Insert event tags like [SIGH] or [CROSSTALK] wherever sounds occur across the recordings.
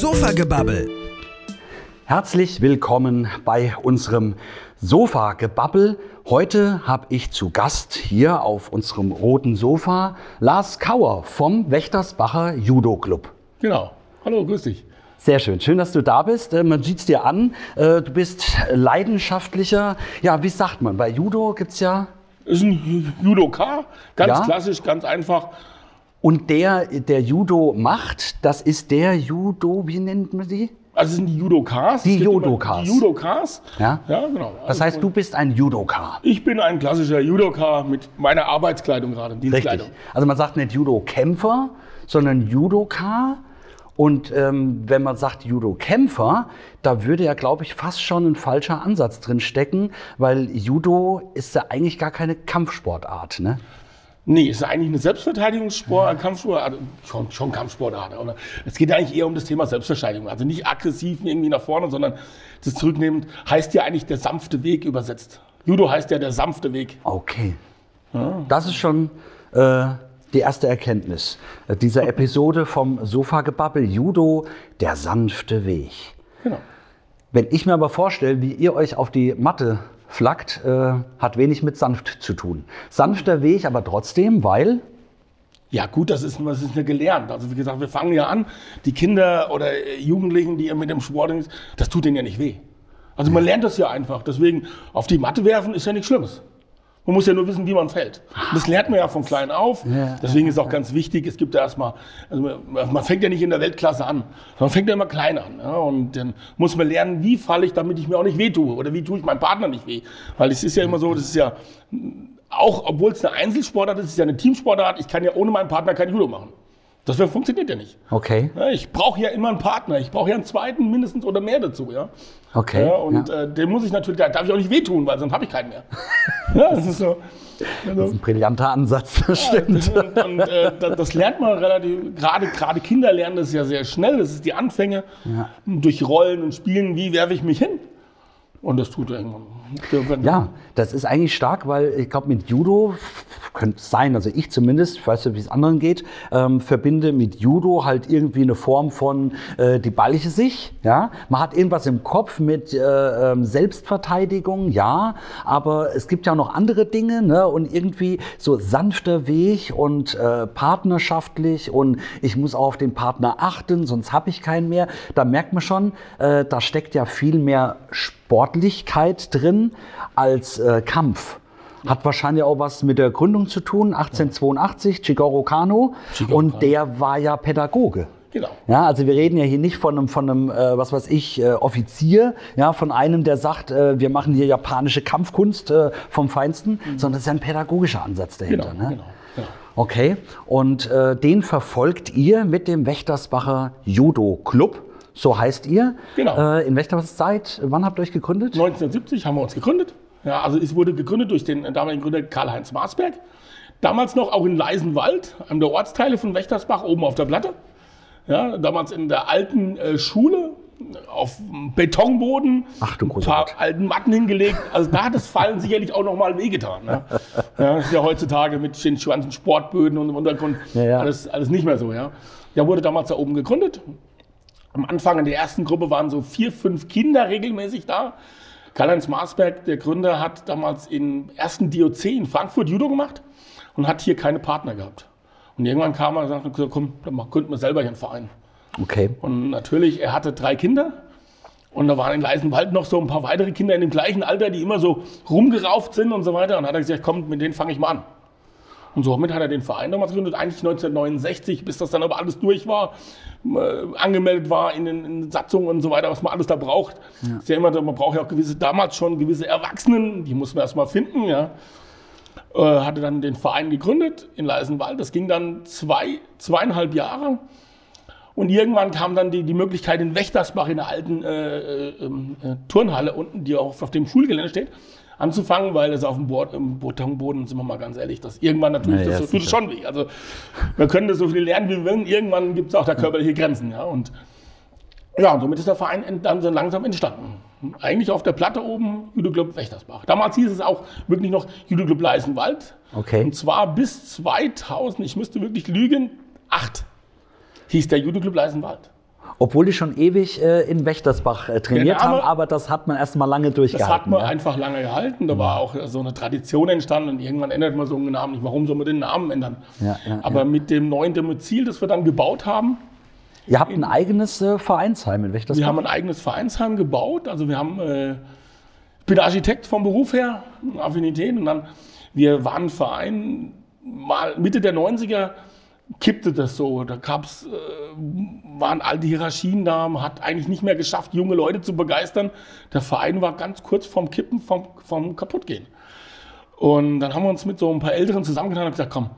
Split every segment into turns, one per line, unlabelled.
Sofagebabbel.
Herzlich willkommen bei unserem Sofa-Gebabbel. Heute habe ich zu Gast hier auf unserem roten Sofa Lars Kauer vom Wächtersbacher Judo Club.
Genau. Hallo, grüß dich.
Sehr schön, schön, dass du da bist. Äh, Man sieht es dir an. Äh, Du bist leidenschaftlicher, ja, wie sagt man, bei Judo gibt es ja.
Ist ein Judoka, ganz
Ja.
klassisch, ganz einfach.
Und der, der Judo macht, das ist der Judo, wie nennt man die?
Also es sind die Judokas.
Die Judokas.
Die Judokas.
Ja.
Ja, genau.
Das heißt, du bist ein Judoka.
Ich bin ein klassischer Judoka mit meiner Arbeitskleidung gerade,
Richtig. Also man sagt nicht Judo-Kämpfer, sondern Judoka. Und ähm, wenn man sagt Judo-Kämpfer, da würde ja, glaube ich, fast schon ein falscher Ansatz drin stecken, weil Judo ist ja eigentlich gar keine Kampfsportart. Ne?
Nee, es ist eigentlich eine Selbstverteidigungssport, ein Kampfsport, also schon, schon Kampfsportart. Oder? Es geht eigentlich eher um das Thema Selbstverteidigung. Also nicht aggressiv irgendwie nach vorne, sondern das zurücknehmend heißt ja eigentlich der sanfte Weg übersetzt. Judo heißt ja der sanfte Weg.
Okay. Das ist schon äh, die erste Erkenntnis äh, dieser Episode vom Sofagebabbel Judo, der sanfte Weg.
Genau.
Wenn ich mir aber vorstelle, wie ihr euch auf die Matte flackt, äh, hat wenig mit sanft zu tun. Sanfter Weg, aber trotzdem, weil
Ja, gut, das ist, das ist ja gelernt. Also, wie gesagt, wir fangen ja an, die Kinder oder äh, Jugendlichen, die mit dem Sport, das tut denen ja nicht weh. Also, man lernt das ja einfach. Deswegen, auf die Matte werfen ist ja nichts Schlimmes. Man muss ja nur wissen, wie man fällt. Und Das lernt man ja von klein auf.
Ja.
Deswegen ist auch ganz wichtig, es gibt ja erstmal, also man fängt ja nicht in der Weltklasse an, sondern man fängt ja immer klein an. Ja? Und dann muss man lernen, wie falle ich, damit ich mir auch nicht weh tue. Oder wie tue ich meinem Partner nicht weh. Weil es ist ja immer so, das ist ja, auch obwohl es eine Einzelsportart ist, es ist ja eine Teamsportart, ich kann ja ohne meinen Partner kein Judo machen. Das funktioniert ja nicht.
Okay,
Ja, ich brauche ja immer einen Partner. Ich brauche ja einen zweiten mindestens oder mehr dazu. Ja?
okay.
Ja, und
ja.
Äh, den muss ich natürlich, da darf ich auch nicht wehtun, weil sonst habe ich keinen mehr. [LAUGHS] ja, das ist so.
Das ist ein brillanter Ansatz, das stimmt.
Und, und äh, das, das lernt man relativ, gerade gerade Kinder lernen das ja sehr schnell. Das ist die Anfänge durch Rollen und Spielen. Wie werfe ich mich hin? Und das tut irgendwann.
Ja, das ist eigentlich stark, weil ich glaube, mit Judo könnte es sein, also ich zumindest, ich weiß nicht, wie es anderen geht, ähm, verbinde mit Judo halt irgendwie eine Form von äh, die balliche sich. Ja, man hat irgendwas im Kopf mit äh, ähm, Selbstverteidigung, ja, aber es gibt ja noch andere Dinge, ne? Und irgendwie so sanfter Weg und äh, partnerschaftlich und ich muss auch auf den Partner achten, sonst habe ich keinen mehr. Da merkt man schon, äh, da steckt ja viel mehr Sportlichkeit drin als äh, Kampf. Hat wahrscheinlich auch was mit der Gründung zu tun, 1882, Chigoro Kano.
Chigoro
und
Kano.
der war ja Pädagoge.
Genau.
Ja, also wir reden ja hier nicht von einem, von einem äh, was weiß ich, äh, Offizier, ja, von einem, der sagt, äh, wir machen hier japanische Kampfkunst äh, vom Feinsten, sondern das ist ja ein pädagogischer Ansatz dahinter.
Genau,
ne?
genau, genau.
Okay, und äh, den verfolgt ihr mit dem Wächtersbacher Judo Club, so heißt ihr.
Genau.
Äh, in welcher Zeit, wann habt ihr euch gegründet?
1970 haben wir uns gegründet. Ja, also es wurde gegründet durch den damaligen Gründer Karl-Heinz Marsberg. Damals noch auch in Leisenwald, einem der Ortsteile von Wächtersbach, oben auf der Platte. Ja, damals in der alten äh, Schule, auf Betonboden,
Ach
ein paar
Gott.
alten Matten hingelegt. Also da hat das Fallen sicherlich auch noch mal wehgetan. Ne? [LAUGHS] Ja, ist ja heutzutage mit den ganzen Sportböden und im Untergrund
Ja, ja.
Alles, alles nicht mehr so. Ja. Der wurde damals da oben gegründet. Am Anfang in der ersten Gruppe waren so vier, fünf Kinder regelmäßig da. Karl-Heinz Marsberg, der Gründer, hat damals im ersten DOC in Frankfurt Judo gemacht und hat hier keine Partner gehabt. Und irgendwann kam er und sagte, komm, dann gründen wir selber hier einen Verein.
Okay.
Und natürlich, er hatte drei Kinder. Und da waren in Leisenwald noch so ein paar weitere Kinder in dem gleichen Alter, die immer so rumgerauft sind und so weiter. Und dann hat er gesagt, komm, mit denen fange ich mal an. Und somit hat er den Verein damals gegründet, eigentlich 1969, bis das dann aber alles durch war, äh, angemeldet war in den, in Satzungen und so weiter, was man alles da braucht. Ist ja immer, man braucht ja auch gewisse, damals schon gewisse Erwachsenen, die muss man erstmal finden, ja. Äh, hatte dann den Verein gegründet in Leisenwald. Das ging dann zwei, zweieinhalb Jahre. Und irgendwann kam dann die, die Möglichkeit in Wächtersbach in der alten äh, äh, äh, Turnhalle unten, die auch auf dem Schulgelände steht, anzufangen, weil das auf dem Board, im Betonboden, sind wir mal ganz ehrlich, das irgendwann natürlich,
Ja, ja,
das tut es schon weh. Also wir können das so viel lernen, wie wir wollen, irgendwann gibt es auch da körperliche Grenzen. Ja, und ja, und somit ist der Verein dann so langsam entstanden. Eigentlich auf der Platte oben, Judo Club Wächtersbach. Damals hieß es auch wirklich noch Judo Club Leisenwald.
Okay.
Und zwar bis 2000, ich müsste wirklich lügen, 8 hieß der Judo Club Leisenwald.
Obwohl die schon ewig äh, in Wächtersbach äh, trainiert
Name-
haben, aber das hat man erstmal lange
Das
durchgehalten.
hat man
ja.
einfach lange gehalten. Da war auch so eine Tradition entstanden und irgendwann ändert man so einen Namen nicht. Warum soll man den Namen ändern?
Ja,
Aber mit dem neuen Domizil, das wir dann gebaut haben,
Ihr habt ein eigenes äh, Vereinsheim in Wächtersbach.
wir haben ein eigenes Vereinsheim gebaut. Also wir haben, äh, ich bin Architekt vom Beruf her, Affinität. Und dann, wir waren ein Verein, mal Mitte der 90er kippte das so. Da gab's, äh, waren all die Hierarchien da, man hat eigentlich nicht mehr geschafft, junge Leute zu begeistern. Der Verein war ganz kurz vorm Kippen, vom, vom Kaputtgehen. Und dann haben wir uns mit so ein paar Älteren zusammengetan und gesagt, komm,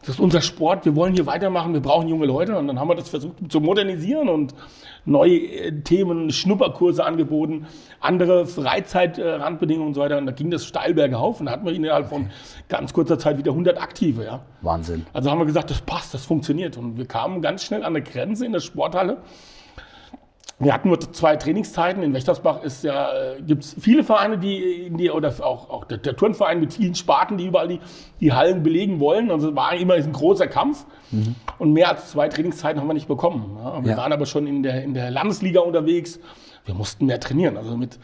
das ist unser Sport, wir wollen hier weitermachen, wir brauchen junge Leute. Und dann haben wir das versucht zu modernisieren und neue äh, Themen, Schnupperkurse angeboten, andere Freizeitrandbedingungen und so weiter. Und da ging das steil bergauf und da hatten wir innerhalb von ganz kurzer Zeit wieder 100 Aktive. Ja.
Wahnsinn.
Also haben wir gesagt, das passt, das funktioniert. Und wir kamen ganz schnell an eine Grenze in der Sporthalle. Wir hatten nur zwei Trainingszeiten. In Wächtersbach ist ja, gibt es viele Vereine, die die, oder auch, auch der, der Turnverein mit vielen Sparten, die überall die, die Hallen belegen wollen. Also es war immer ein großer Kampf. Und mehr als zwei Trainingszeiten haben wir nicht bekommen. Ja, wir
Ja.
waren aber schon in der, in der Landesliga unterwegs. Wir mussten mehr trainieren. Also mit,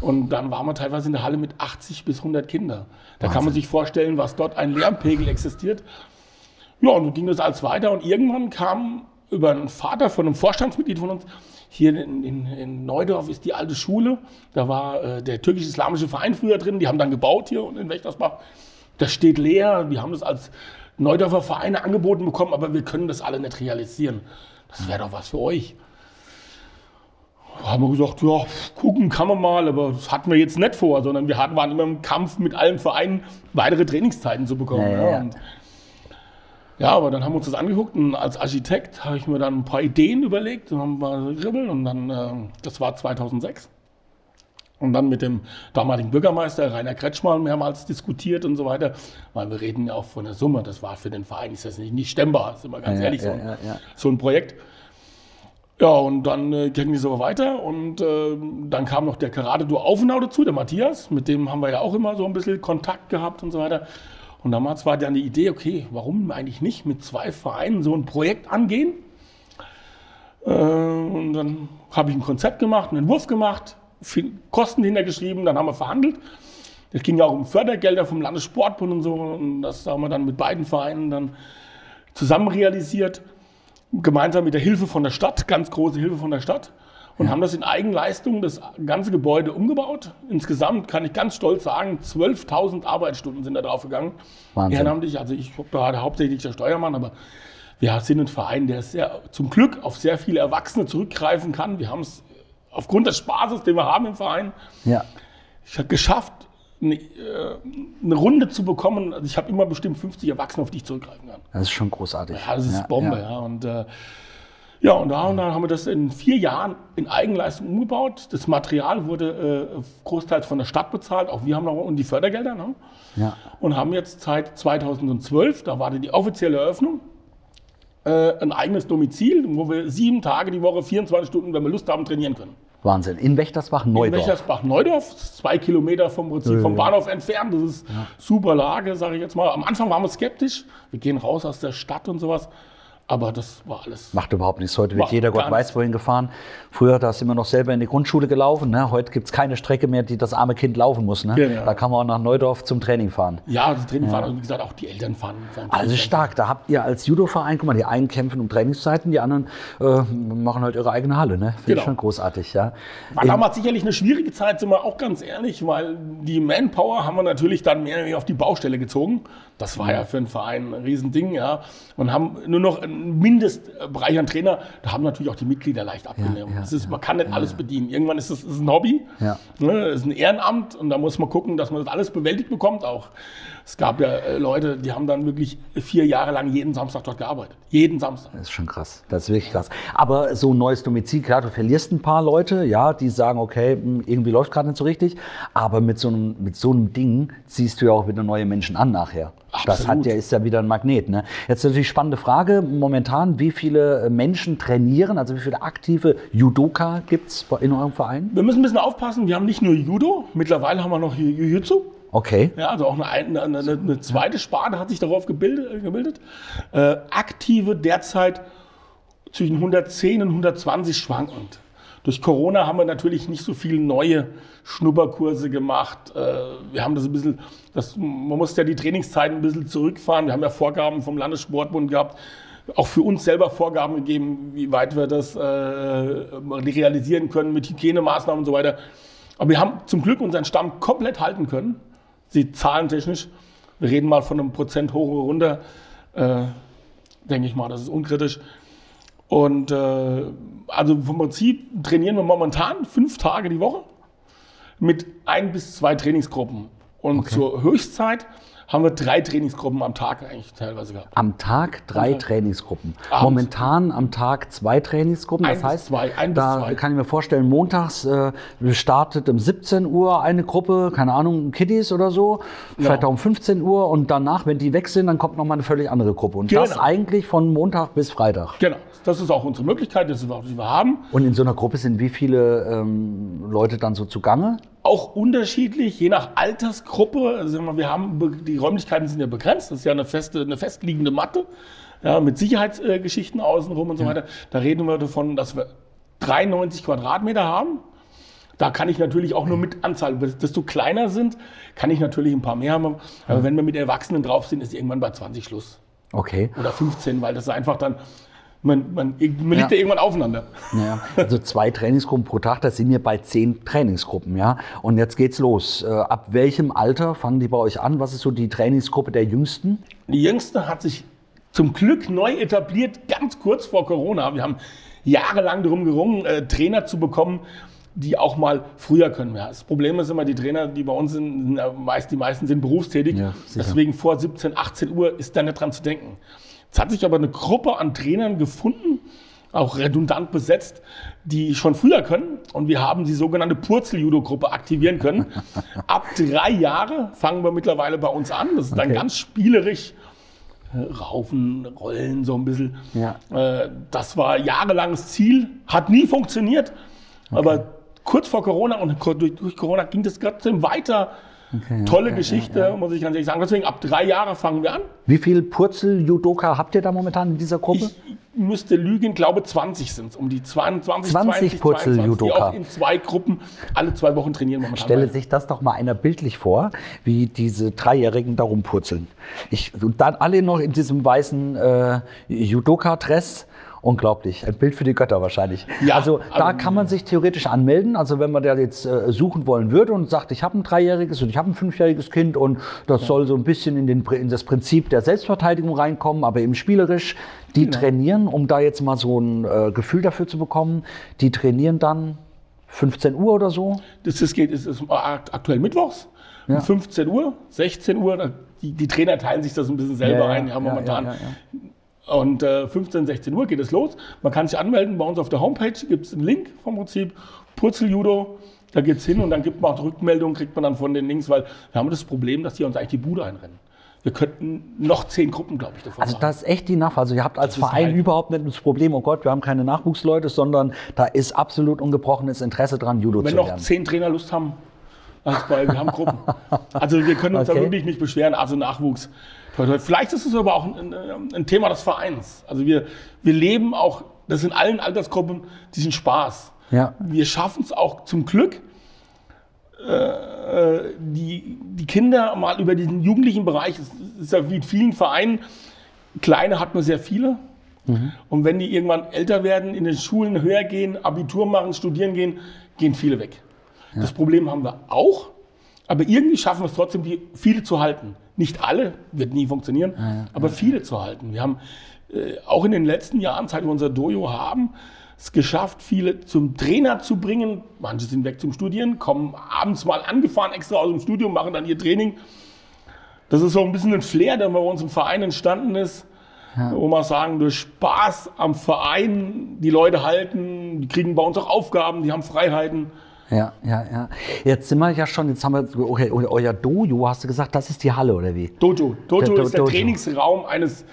und dann waren wir teilweise in der Halle mit 80 bis 100 Kindern. Da kann man sich vorstellen, was dort ein Lärmpegel existiert. Ja, und so ging das alles weiter. Und irgendwann kam über einen Vater von einem Vorstandsmitglied von uns, hier in, in, in Neudorf ist die alte Schule. Da war äh, der türkisch-islamische Verein früher drin. Die haben dann gebaut hier in Wächtersbach. Das steht leer. Die haben das als Neudorfer Vereine angeboten bekommen, aber wir können das alle nicht realisieren. Das wäre doch was für euch. Da haben wir gesagt, ja, gucken kann man mal, aber das hatten wir jetzt nicht vor, sondern wir hatten, waren immer im Kampf mit allen Vereinen, weitere Trainingszeiten zu bekommen.
Ja, ja,
ja. aber dann haben wir uns das angeguckt und als Architekt habe ich mir dann ein paar Ideen überlegt und haben mal geribbelt und dann, äh, das war 2006. Und dann mit dem damaligen Bürgermeister Rainer Kretschmann mehrmals diskutiert und so weiter, weil wir reden ja auch von der Summe, das war für den Verein, ist das nicht, nicht stemmbar, sind wir ganz
Ja,
ehrlich,
ja,
so, ein-
ja,
so ein Projekt. Ja, und dann äh, ging es aber weiter und äh, dann kam noch der Karate-Duo Aufenau dazu, der Matthias, mit dem haben wir ja auch immer so ein bisschen Kontakt gehabt und so weiter. Und damals war dann die Idee, okay, warum eigentlich nicht mit zwei Vereinen so ein Projekt angehen? Äh, und dann habe ich ein Konzept gemacht, einen Entwurf gemacht, viel Kosten hintergeschrieben, dann haben wir verhandelt. Es ging ja auch um Fördergelder vom Landessportbund und so. Und das haben wir dann mit beiden Vereinen dann zusammen realisiert. Gemeinsam mit der Hilfe von der Stadt, ganz große Hilfe von der Stadt. Und haben das in Eigenleistung, das ganze Gebäude umgebaut. Insgesamt kann ich ganz stolz sagen, 12.000 Arbeitsstunden sind da drauf gegangen.
Wahnsinn.
Ehrenamtlich, also ich bin da hauptsächlich der Steuermann, aber wir sind ein Verein, der sehr, zum Glück auf sehr viele Erwachsene zurückgreifen kann. Wir haben es aufgrund des Spaßes, den wir haben im Verein,
Ja.
ich habe geschafft, eine, äh, eine Runde zu bekommen. Also ich habe immer bestimmt 50 Erwachsene, auf die ich zurückgreifen kann.
Das ist schon großartig.
Ja, das ist Bombe, ja. Und, äh, ja, und da und dann haben wir das in vier Jahren in Eigenleistung umgebaut. Das Material wurde äh, großteils von der Stadt bezahlt, auch wir haben noch und die Fördergelder. Ne?
Ja.
Und haben jetzt seit 2012, da war die offizielle Eröffnung, äh, ein eigenes Domizil, wo wir sieben Tage die Woche, 24 Stunden, wenn wir Lust haben, trainieren können.
Wahnsinn. In Wächtersbach
In
Neudorf.
Wächtersbach-Neudorf, zwei Kilometer vom, Prinzip, vom Bahnhof entfernt. Das ist super Lage, sage ich jetzt mal. Am Anfang waren wir skeptisch. Wir gehen raus aus der Stadt und sowas. Aber das war alles.
Macht überhaupt nichts. Heute wird jeder Gott weiß wohin gefahren. Früher, da sind wir noch selber in die Grundschule gelaufen. Ne? Heute gibt es keine Strecke mehr, die das arme Kind laufen muss. Ne?
Genau.
Da kann man auch nach Neudorf zum Training fahren.
Ja, das Training fahren, und wie gesagt, auch die Eltern fahren. fahren
Also stark. Da habt ihr als Judo-Verein, guck mal, die einen kämpfen um Trainingszeiten, die anderen äh, machen halt ihre eigene Halle. Ne? Finde
Genau.
ich schon großartig. Ja.
War damals sicherlich eine schwierige Zeit, sind wir auch ganz ehrlich, weil die Manpower haben wir natürlich dann mehr oder weniger auf die Baustelle gezogen. Das war ja für einen Verein ein Riesending, ja. Und haben nur noch einen Mindestbereich an Trainer. Da haben natürlich auch die Mitglieder leicht abgenommen.
ja,
das ist, man kann nicht alles bedienen. Irgendwann ist es ein Hobby,
Ja.
ne, ist ein Ehrenamt und da muss man gucken, dass man das alles bewältigt bekommt auch. Es gab ja äh, Leute, die haben dann wirklich vier Jahre lang jeden Samstag dort gearbeitet. Jeden Samstag.
Das ist schon krass. Das ist wirklich krass. Aber so ein neues Domizil, klar, du verlierst ein paar Leute, ja, die sagen, okay, hm, irgendwie läuft gerade nicht so richtig. Aber mit so, einem, mit so einem Ding ziehst du ja auch wieder neue Menschen an nachher. Das
Absolut.
hat ja, ist ja wieder ein Magnet. Ne? Jetzt natürlich spannende Frage. Momentan, wie viele Menschen trainieren, also wie viele aktive Judoka gibt es in eurem Verein?
Wir müssen ein bisschen aufpassen, wir haben nicht nur Judo, mittlerweile haben wir noch Jiu-Jitsu.
Okay.
Ja, also auch eine, eine, eine, eine zweite Sparte hat sich darauf gebildet. äh, gebildet. Äh, aktive derzeit zwischen 110 und 120 schwankend. Durch Corona haben wir natürlich nicht so viele neue Schnupperkurse gemacht. Äh, wir haben das ein bisschen, das, man musste ja die Trainingszeiten ein bisschen zurückfahren. Wir haben ja Vorgaben vom Landessportbund gehabt, auch für uns selber Vorgaben gegeben, wie weit wir das äh, realisieren können mit Hygienemaßnahmen und so weiter. Aber wir haben zum Glück unseren Stamm komplett halten können. Sie zahlentechnisch. Wir reden mal von einem Prozent hoch oder runter. Äh, denke ich mal, das ist unkritisch. Und äh, also vom Prinzip trainieren wir momentan fünf Tage die Woche mit ein bis zwei Trainingsgruppen. Und okay. zur Höchstzeit haben wir drei Trainingsgruppen am Tag eigentlich teilweise gehabt.
Am Tag drei. Trainingsgruppen. Abends. Momentan am Tag zwei Trainingsgruppen. Das ein heißt, zwei, ein da zwei. kann ich mir vorstellen, montags äh, startet um 17 Uhr eine Gruppe, keine Ahnung, Kiddies oder so, vielleicht auch um 15 Uhr und danach, wenn die weg sind, dann kommt nochmal eine völlig andere Gruppe. Und genau. das eigentlich von Montag bis Freitag.
Genau. Das ist auch unsere Möglichkeit, das ist auch, die wir haben.
Und in so einer Gruppe sind wie viele ähm, Leute dann so zugange?
Auch unterschiedlich, je nach Altersgruppe. Also wir haben, die Räumlichkeiten sind ja begrenzt. Das ist ja eine, feste, eine festliegende Matte ja, mit Sicherheitsgeschichten außenrum und so weiter. Da reden wir davon, dass wir 93 Quadratmeter haben. Da kann ich natürlich auch nur mit Anzahl, desto kleiner sind, kann ich natürlich ein paar mehr haben. Aber wenn wir mit Erwachsenen drauf sind, ist irgendwann bei 20 Schluss.
Okay.
Oder 15, weil das einfach dann man, man, man liegt ja. ja irgendwann aufeinander.
Ja, also zwei Trainingsgruppen pro Tag, das sind wir bei zehn Trainingsgruppen, ja. Und jetzt geht's los. Äh, ab welchem Alter fangen die bei euch an? Was ist so die Trainingsgruppe der Jüngsten?
Die Jüngste hat sich zum Glück neu etabliert, ganz kurz vor Corona. Wir haben jahrelang darum gerungen, äh, Trainer zu bekommen, die auch mal früher können. Ja, das Problem ist immer, die Trainer, die bei uns sind, sind meist, die meisten sind berufstätig. Ja, Deswegen vor 17, 18 Uhr ist da nicht dran zu denken. Es hat sich aber eine Gruppe an Trainern gefunden, auch redundant besetzt, die schon früher können. Und wir haben die sogenannte Purzel-Judo-Gruppe aktivieren können. [LAUGHS] Ab drei Jahre fangen wir mittlerweile bei uns an. Das ist dann okay. ganz spielerisch. Raufen, Rollen, so ein bisschen. Ja. Äh, das war jahrelanges Ziel, hat nie funktioniert. Okay. Aber kurz vor Corona und durch Corona ging das trotzdem weiter Okay, Tolle ja, Geschichte, ja, ja. muss ich ganz ehrlich sagen. Deswegen ab drei Jahre fangen wir an.
Wie viele Purzel-Judoka habt ihr da momentan in dieser Gruppe?
Ich müsste lügen, glaube 20 sind es. Um die 22,
20 Purzel-Judoka. Die auch
in zwei Gruppen alle zwei Wochen trainieren
momentan. Stelle sich das doch mal einer bildlich vor, wie diese Dreijährigen da rumpurzeln. Ich, und dann alle noch in diesem weißen äh, Judoka-Dress Unglaublich. Ein Bild für die Götter wahrscheinlich. Ja, also da kann man sich theoretisch anmelden. Also wenn man da jetzt äh, suchen wollen würde und sagt, ich habe ein dreijähriges und ich habe ein fünfjähriges Kind und das ja. soll so ein bisschen in, den, in, das Prinzip der Selbstverteidigung reinkommen, aber eben spielerisch. Die genau. trainieren, um da jetzt mal so ein äh, Gefühl dafür zu bekommen, die trainieren dann 15 Uhr oder so?
Das, das geht, ist, ist aktuell mittwochs. Ja. Um 15 Uhr, 16 Uhr, die, die, Trainer teilen sich das ein bisschen selber ja, ein. Haben momentan und äh, 15, 16 Uhr geht es los. Man kann sich anmelden. Bei uns auf der Homepage gibt es einen Link vom Prinzip. Purzeljudo. Da geht es hin und dann gibt man auch Rückmeldungen, kriegt man dann von den Links, weil wir haben das Problem, dass die uns eigentlich die Bude einrennen. Wir könnten noch zehn Gruppen, glaube ich, davon
Also das ist echt die Nachfrage. Also ihr habt als Verein halt überhaupt nicht das Problem, oh Gott, wir haben keine Nachwuchsleute, sondern da ist absolut ungebrochenes Interesse dran, Judo
Wenn
zu
lernen. Wenn noch zehn Trainer Lust haben, also wir haben Gruppen. [LAUGHS] Also wir können uns okay. da wirklich nicht beschweren. Also Nachwuchs. Vielleicht ist es aber auch ein, ein, Thema des Vereins. Also wir, wir leben auch, das in allen Altersgruppen, diesen Spaß. Ja. Wir schaffen es auch zum Glück, äh, die, die Kinder mal über diesen jugendlichen Bereich, das ist ja wie in vielen Vereinen, kleine hat man sehr viele. Mhm. Und wenn die irgendwann älter werden, in den Schulen höher gehen, Abitur machen, studieren gehen, gehen viele weg. Ja. Das Problem haben wir auch, aber irgendwie schaffen wir es trotzdem, die viele zu halten. Nicht alle, wird nie funktionieren, ja, ja, aber viele zu halten. Wir haben äh, auch in den letzten Jahren, seit wir unser Dojo haben, es geschafft, viele zum Trainer zu bringen. Manche sind weg zum Studieren, kommen abends mal angefahren extra aus dem Studium, machen dann ihr Training. Das ist so ein bisschen ein Flair, der bei uns im Verein entstanden ist. Ja. Wo man sagen, durch Spaß am Verein die Leute halten, die kriegen bei uns auch Aufgaben, die haben Freiheiten.
Ja, ja, ja. Jetzt sind wir ja schon, jetzt haben wir, okay, euer Dojo, hast du gesagt, das ist die Halle oder wie?
Dojo. Dojo
Der
ist der
Dojo.
Trainingsraum eines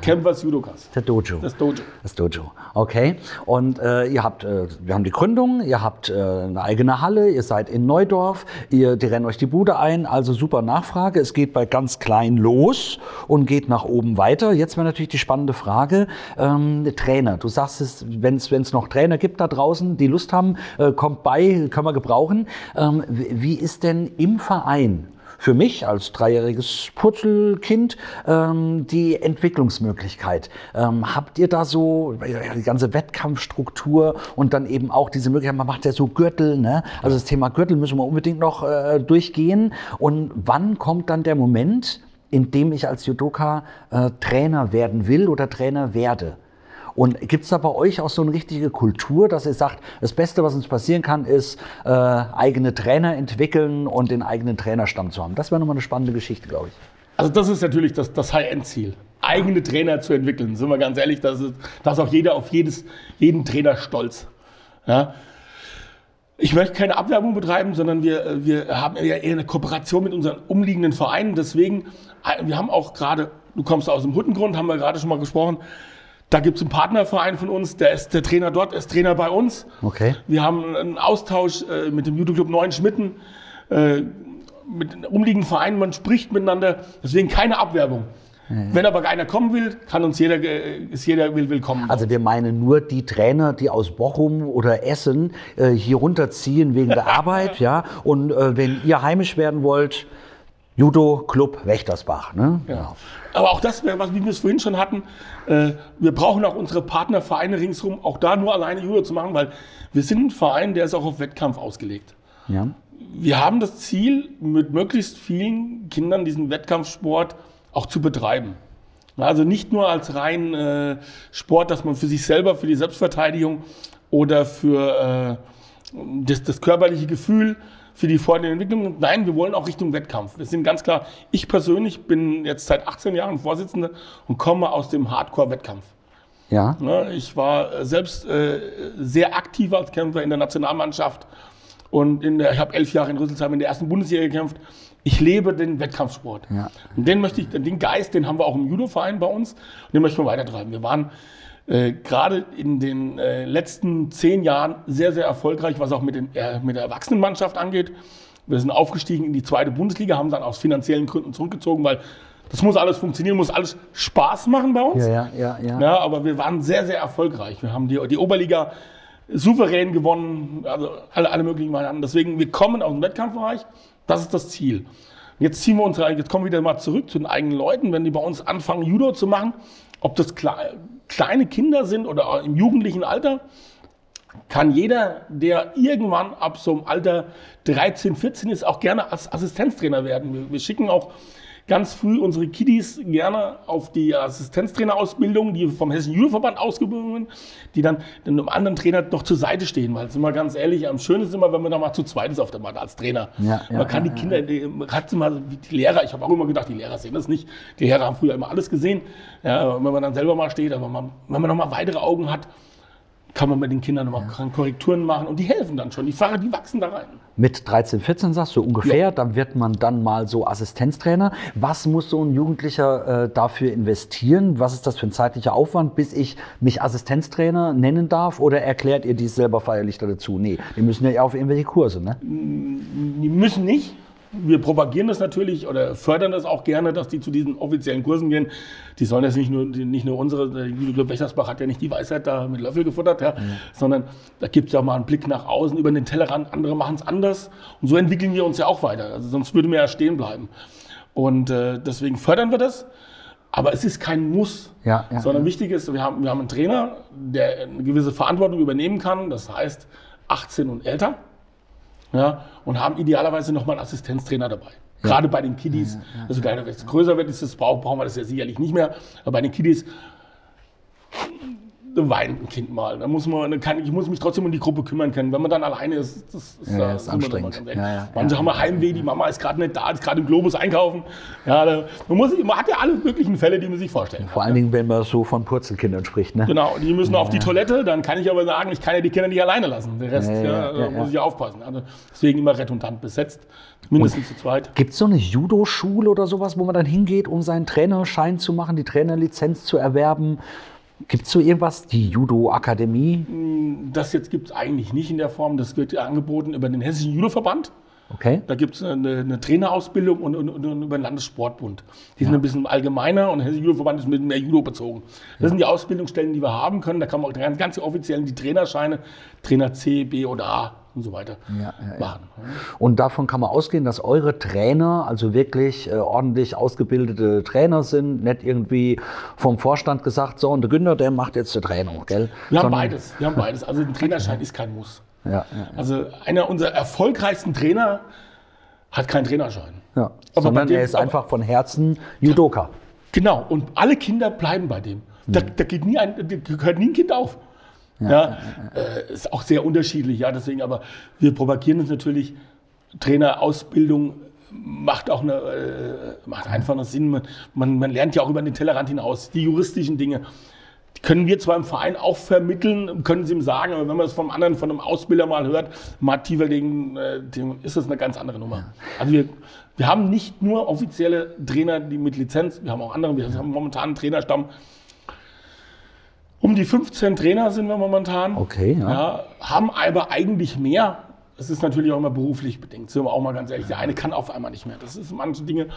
Kämpfers Judokas.
Der Dojo.
Das Dojo.
Das Dojo. Okay. Und äh, ihr habt, äh, wir haben die Gründung, ihr habt äh, eine eigene Halle, ihr seid in Neudorf, ihr, die rennen euch die Bude ein, also super Nachfrage. Es geht bei ganz klein los und geht nach oben weiter. Jetzt wäre natürlich die spannende Frage, ähm, Trainer. Du sagst es, wenn es noch Trainer gibt da draußen, die Lust haben, äh, kommt bei, können wir gebrauchen. Ähm, wie ist denn im Verein für mich als dreijähriges Purzelkind ähm, die Entwicklungsmöglichkeit. Ähm, habt ihr da so die ganze Wettkampfstruktur und dann eben auch diese Möglichkeit, man macht ja so Gürtel, ne? Also das Thema Gürtel müssen wir unbedingt noch äh, durchgehen. Und wann kommt dann der Moment, in dem ich als Judoka äh, Trainer werden will oder Trainer werde? Und gibt es da bei euch auch so eine richtige Kultur, dass ihr sagt, das Beste, was uns passieren kann, ist äh, eigene Trainer entwickeln und den eigenen Trainerstamm zu haben? Das wäre nochmal eine spannende Geschichte, glaube ich.
Also das ist natürlich das, das High-End-Ziel. Eigene Trainer zu entwickeln. Sind wir ganz ehrlich, da ist, da ist auch jeder auf jedes, jeden Trainer stolz. Ja? Ich möchte keine Abwerbung betreiben, sondern wir, wir haben ja eher eine Kooperation mit unseren umliegenden Vereinen. Deswegen, äh, wir haben auch gerade, du kommst aus dem Huttengrund, haben wir gerade schon mal gesprochen. Da gibt es einen Partnerverein von uns, der ist der Trainer dort, ist Trainer bei uns.
Okay.
Wir haben einen Austausch äh, mit dem Judo-Club Neuen Schmitten, äh, mit den umliegenden Vereinen, man spricht miteinander, deswegen keine Abwerbung. Wenn aber einer kommen will, kann uns jeder, ist jeder will, willkommen.
Also wir meinen nur die Trainer, die aus Bochum oder Essen äh, hier runterziehen wegen der [LAUGHS] Arbeit, ja. Und äh, wenn ihr heimisch werden wollt, Judo Club Wächtersbach, ne?
Ja. Aber auch das was, wie wir es vorhin schon hatten. Äh, wir brauchen auch unsere Partnervereine ringsherum, auch da nur alleine Judo zu machen, weil wir sind ein Verein, der ist auch auf Wettkampf ausgelegt.
ja.
Wir haben das Ziel, mit möglichst vielen Kindern diesen Wettkampfsport auch zu betreiben. Also nicht nur als rein äh, Sport, dass man für sich selber, für die Selbstverteidigung oder für äh, das, das körperliche Gefühl, für die vordere Entwicklung. Nein, wir wollen auch Richtung Wettkampf. Wir sind ganz klar, ich persönlich bin jetzt seit 18 Jahren Vorsitzender und komme aus dem Hardcore-Wettkampf.
Ja.
Ne, Ich war selbst äh, sehr aktiv als Kämpfer in der Nationalmannschaft und in der, ich habe elf Jahre in Rüsselsheim in der ersten Bundesliga gekämpft. Ich lebe den Wettkampfsport.
Ja.
Und den möchte ich, den Geist, den haben wir auch im Judo-Verein bei uns und den möchten wir weitertreiben. Wir waren äh, gerade in den äh, letzten zehn Jahren sehr, sehr erfolgreich, was auch mit, den, äh, mit der Erwachsenenmannschaft angeht. Wir sind aufgestiegen in die zweite Bundesliga, haben dann aus finanziellen Gründen zurückgezogen, weil das muss alles funktionieren, muss alles Spaß machen bei uns.
Ja, ja, ja, ja.
Ja, aber wir waren sehr, sehr erfolgreich. Wir haben die, die Oberliga souverän gewonnen, also alle, alle möglichen Varianten. Deswegen, wir kommen aus dem Wettkampfbereich, das ist das Ziel. Jetzt ziehen wir unsere, jetzt kommen wir wieder mal zurück zu den eigenen Leuten, wenn die bei uns anfangen, Judo zu machen, ob das kle kleine Kinder sind oder im jugendlichen Alter, kann jeder, der irgendwann ab so einem Alter 13, 14 ist, auch gerne als Assistenztrainer werden. Wir, wir schicken auch ganz früh unsere Kiddies gerne auf die Assistenztrainerausbildung, die vom Hessischen Judoverband ausgebildet werden, die dann einem anderen Trainer doch zur Seite stehen. Weil, sind wir ganz ehrlich, am schönsten ist immer, wenn man da mal zu zweit ist auf der Matte als Trainer.
Ja, ja,
man kann
ja,
die Kinder, die, man hat mal, wie die Lehrer, ich habe auch immer gedacht, die Lehrer sehen das nicht. Die Lehrer haben früher immer alles gesehen. Ja, wenn man dann selber mal steht, aber man, wenn man noch mal weitere Augen hat, kann man mit den Kindern nochmal Korrekturen machen und die helfen dann schon. Die Fahrer, die wachsen da rein.
Mit 13, 14 sagst du ungefähr, dann wird man dann mal so Assistenztrainer. Was muss so ein Jugendlicher äh, dafür investieren? Was ist das für ein zeitlicher Aufwand, bis ich mich Assistenztrainer nennen darf? Oder erklärt ihr dies selber feierlich dazu? Nee, die müssen ja auf irgendwelche Kurse, ne?
Die müssen nicht. Wir propagieren das natürlich oder fördern das auch gerne, dass die zu diesen offiziellen Kursen gehen. Die sollen jetzt nicht nur, nicht nur unsere, der Judo Wächtersbach hat ja nicht die Weisheit da mit Löffel gefuttert, ja, sondern da gibt es ja auch mal einen Blick nach außen über den Tellerrand. Andere machen es anders. Und so entwickeln wir uns ja auch weiter. Also sonst würden wir ja stehen bleiben. Und äh, deswegen fördern wir das. Aber es ist kein Muss,
Ja, ja,
sondern
ja.
wichtig ist, wir haben, wir haben einen Trainer, der eine gewisse Verantwortung übernehmen kann. Das heißt 18 und älter ja, und haben idealerweise nochmal einen Assistenztrainer dabei. Gerade bei den Kiddies. Also wenn es größer wird, ist das brauchen, wir das ja sicherlich nicht mehr. Aber bei den Kiddies, weint ein Kind mal. Da muss man, kann, ich muss mich trotzdem um die Gruppe kümmern können. Wenn man dann alleine ist, das ist,
Ja,
da
ist anstrengend. Ja, ja,
Manche haben Heimweh, die Mama ist gerade nicht da, ist gerade im Globus einkaufen. Ja, da, man, muss, man hat ja alle möglichen Fälle, die man sich vorstellen
Vor allen Dingen, wenn man so von Purzelkindern spricht. Ne?
Genau, die müssen auf die Toilette, dann kann ich aber sagen, ich kann ja die Kinder nicht alleine lassen. Der Rest muss ich aufpassen. Also deswegen immer redundant besetzt, mindestens zu zweit.
Gibt es so eine Judo-Schule oder sowas, wo man dann hingeht, um seinen Trainerschein zu machen, die Trainerlizenz zu erwerben? Gibt es so irgendwas? Die Judo-Akademie?
Das jetzt gibt es eigentlich nicht in der Form. Das wird ja angeboten über den Hessischen Judoverband.
Okay.
Da gibt es eine, eine Trainerausbildung und, und, und über den Landessportbund. Die sind ein bisschen allgemeiner und der Hessische Judoverband ist mit mehr Judo bezogen. Das sind die Ausbildungsstellen, die wir haben können. Da kann man auch ganz, ganz offiziell die Trainerscheine, Trainer C, B oder A und so weiter
Ja, ja,
machen.
Und davon kann man ausgehen, dass eure Trainer also wirklich äh, ordentlich ausgebildete Trainer sind, nicht irgendwie vom Vorstand gesagt, so und der Günther, der macht jetzt die Trainung, gell?
Wir haben
Sondern-
beides. Wir haben beides. Also ein Trainerschein ist kein Muss. [LAUGHS]
Ja,
Also einer unserer erfolgreichsten Trainer hat keinen Trainerschein.
ja.
Aber
Sondern
dem-
er ist
aber-
einfach von Herzen Judoka.
Genau, und alle Kinder bleiben bei dem. Da,
Hm.
da geht nie ein, da gehört nie ein Kind auf. Ja, Äh, ist auch sehr unterschiedlich, ja, deswegen, aber wir propagieren es natürlich. Trainerausbildung macht auch eine, äh, macht einfach einen Sinn. Man, man, man lernt ja auch über den Tellerrand hinaus. Die juristischen Dinge, die können wir zwar im Verein auch vermitteln, können sie ihm sagen, aber wenn man es vom anderen, von einem Ausbilder mal hört, mal tiefer legen, äh, dem ist das eine ganz andere Nummer. Also wir, wir haben nicht nur offizielle Trainer, die mit Lizenz, wir haben auch andere, wir haben momentan einen Trainerstamm. Um die 15 Trainer sind wir momentan.
Okay, ja.
ja. Haben aber eigentlich mehr. Es ist natürlich auch immer beruflich bedingt, sind wir auch mal ganz ehrlich. Der eine kann auf einmal nicht mehr. Das ist manche Dinge,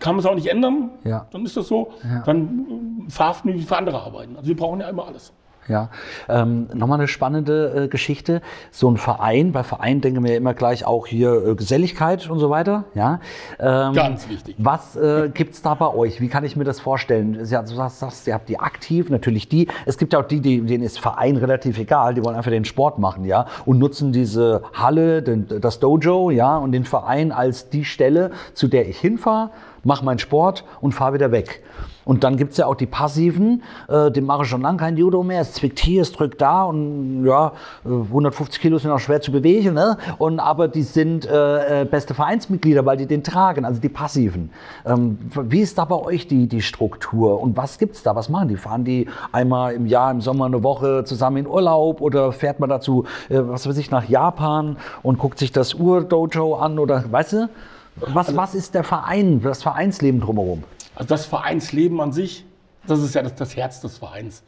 kann man es auch nicht ändern.
Ja.
Dann ist das so.
Ja.
Dann äh, verhaften wir für andere arbeiten. Also wir brauchen ja immer alles.
Ja, ähm, nochmal eine spannende äh, Geschichte. So ein Verein, bei Verein denken wir ja immer gleich auch hier äh, Geselligkeit und so weiter. Ja, ähm,
Ganz wichtig.
Was äh, gibt es da bei euch? Wie kann ich mir das vorstellen? Ja, du sagst, sagst, ihr habt die aktiv, natürlich die. Es gibt ja auch die, die, denen ist Verein relativ egal, die wollen einfach den Sport machen, ja, und nutzen diese Halle, den, das Dojo, ja, und den Verein als die Stelle, zu der ich hinfahre, mache meinen Sport und fahre wieder weg. Und dann gibt es ja auch die Passiven, äh, dem mache ich schon lange kein Judo mehr, es zwickt hier, es drückt da und ja, äh, 150 Kilo sind auch schwer zu bewegen, ne? und, aber die sind äh, äh, beste Vereinsmitglieder, weil die den tragen, also die Passiven. Ähm, wie ist da bei euch die, die Struktur und was gibt's da, was machen die? Fahren die einmal im Jahr, im Sommer eine Woche zusammen in Urlaub oder fährt man dazu, äh, was weiß ich, nach Japan und guckt sich das Ur-Dojo an oder, weißt du? Was, was ist der Verein, das Vereinsleben drumherum?
Also das Vereinsleben an sich, das ist ja das, das Herz des Vereins.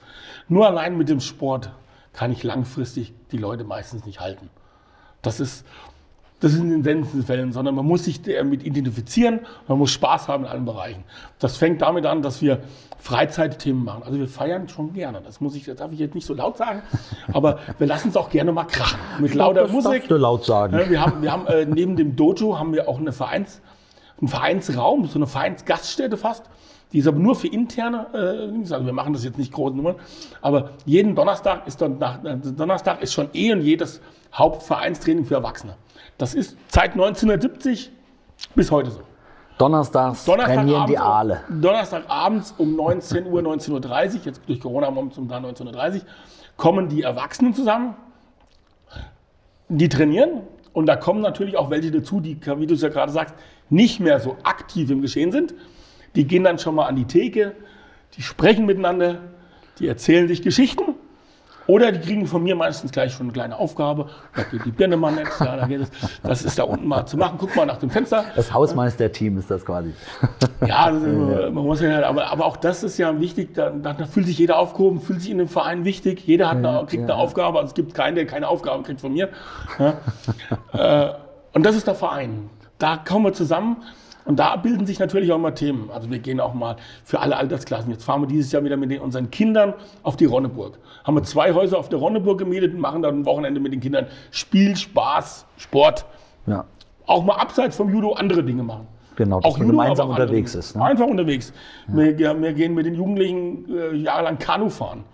Nur allein mit dem Sport kann ich langfristig die Leute meistens nicht halten. Das ist, das ist in den seltensten Fällen, sondern man muss sich damit identifizieren, man muss Spaß haben in allen Bereichen. Das fängt damit an, dass wir Freizeitthemen machen. Also wir feiern schon gerne. Das muss ich, das darf ich jetzt nicht so laut sagen, aber wir lassen es auch gerne mal krachen. Mit lauter
das
Musik.
darfst du laut sagen.
Wir haben, wir haben äh, neben dem Dojo haben wir auch eine Vereins, einen Vereinsraum, so eine Vereinsgaststätte fast. Die ist aber nur für interne, äh, also wir machen das jetzt nicht große Nummern, aber jeden Donnerstag ist äh, Donnerstag ist schon eh und je das Hauptvereinstraining für Erwachsene. Das ist seit 1970 bis heute so.
Donnerstags trainieren die
um-
Aale.
Donnerstagabends um 19 Uhr, 19.30 Uhr, jetzt durch Corona momentan 19.30 Uhr, kommen die Erwachsenen zusammen, die trainieren und da kommen natürlich auch welche dazu, die, wie du es ja gerade sagst, nicht mehr so aktiv im Geschehen sind. Die gehen dann schon mal an die Theke, die sprechen miteinander, die erzählen sich Geschichten oder die kriegen von mir meistens gleich schon eine kleine Aufgabe. Da geht die Birne mal nicht, ja, da geht es, das ist da unten mal zu machen. Guck mal nach dem Fenster.
Das Hausmeisterteam ist das quasi.
Ja, das, man muss ja, halt- aber, aber auch das ist ja wichtig, da, da fühlt sich jeder aufgehoben, fühlt sich in dem Verein wichtig, jeder hat eine, kriegt eine. Aufgabe, also es gibt keinen, der keine Aufgabe kriegt von mir. Ja. äh, und das ist der Verein. Da kommen wir zusammen und da bilden sich natürlich auch mal Themen. Also wir gehen auch mal für alle Altersklassen. Jetzt fahren wir dieses Jahr wieder mit den, unseren Kindern auf die Ronneburg. Haben wir zwei Häuser auf der Ronneburg gemietet und machen dann ein Wochenende mit den Kindern Spiel, Spaß, Sport.
Ja,
Auch mal abseits vom Judo andere Dinge machen.
genau, man
Judo,
gemeinsam
auch
unterwegs
andere.
ist. Ne?
Einfach unterwegs. Wir, ja, wir gehen mit den Jugendlichen äh, jahrelang Kanu fahren.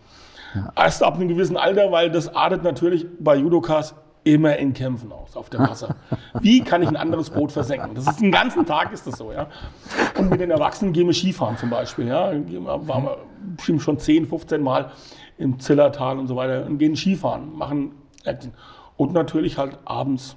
Erst ab einem gewissen Alter, weil das artet natürlich bei Judokas immer in Kämpfen aus auf dem Wasser. Wie kann ich ein anderes Boot versenken? Das ist den ganzen Tag ist das so, ja. Und mit den Erwachsenen gehen wir Skifahren zum Beispiel, ja. Waren wir bestimmt schon 10, 15 Mal im Zillertal und so weiter und gehen Skifahren, machen Action. Und natürlich halt abends,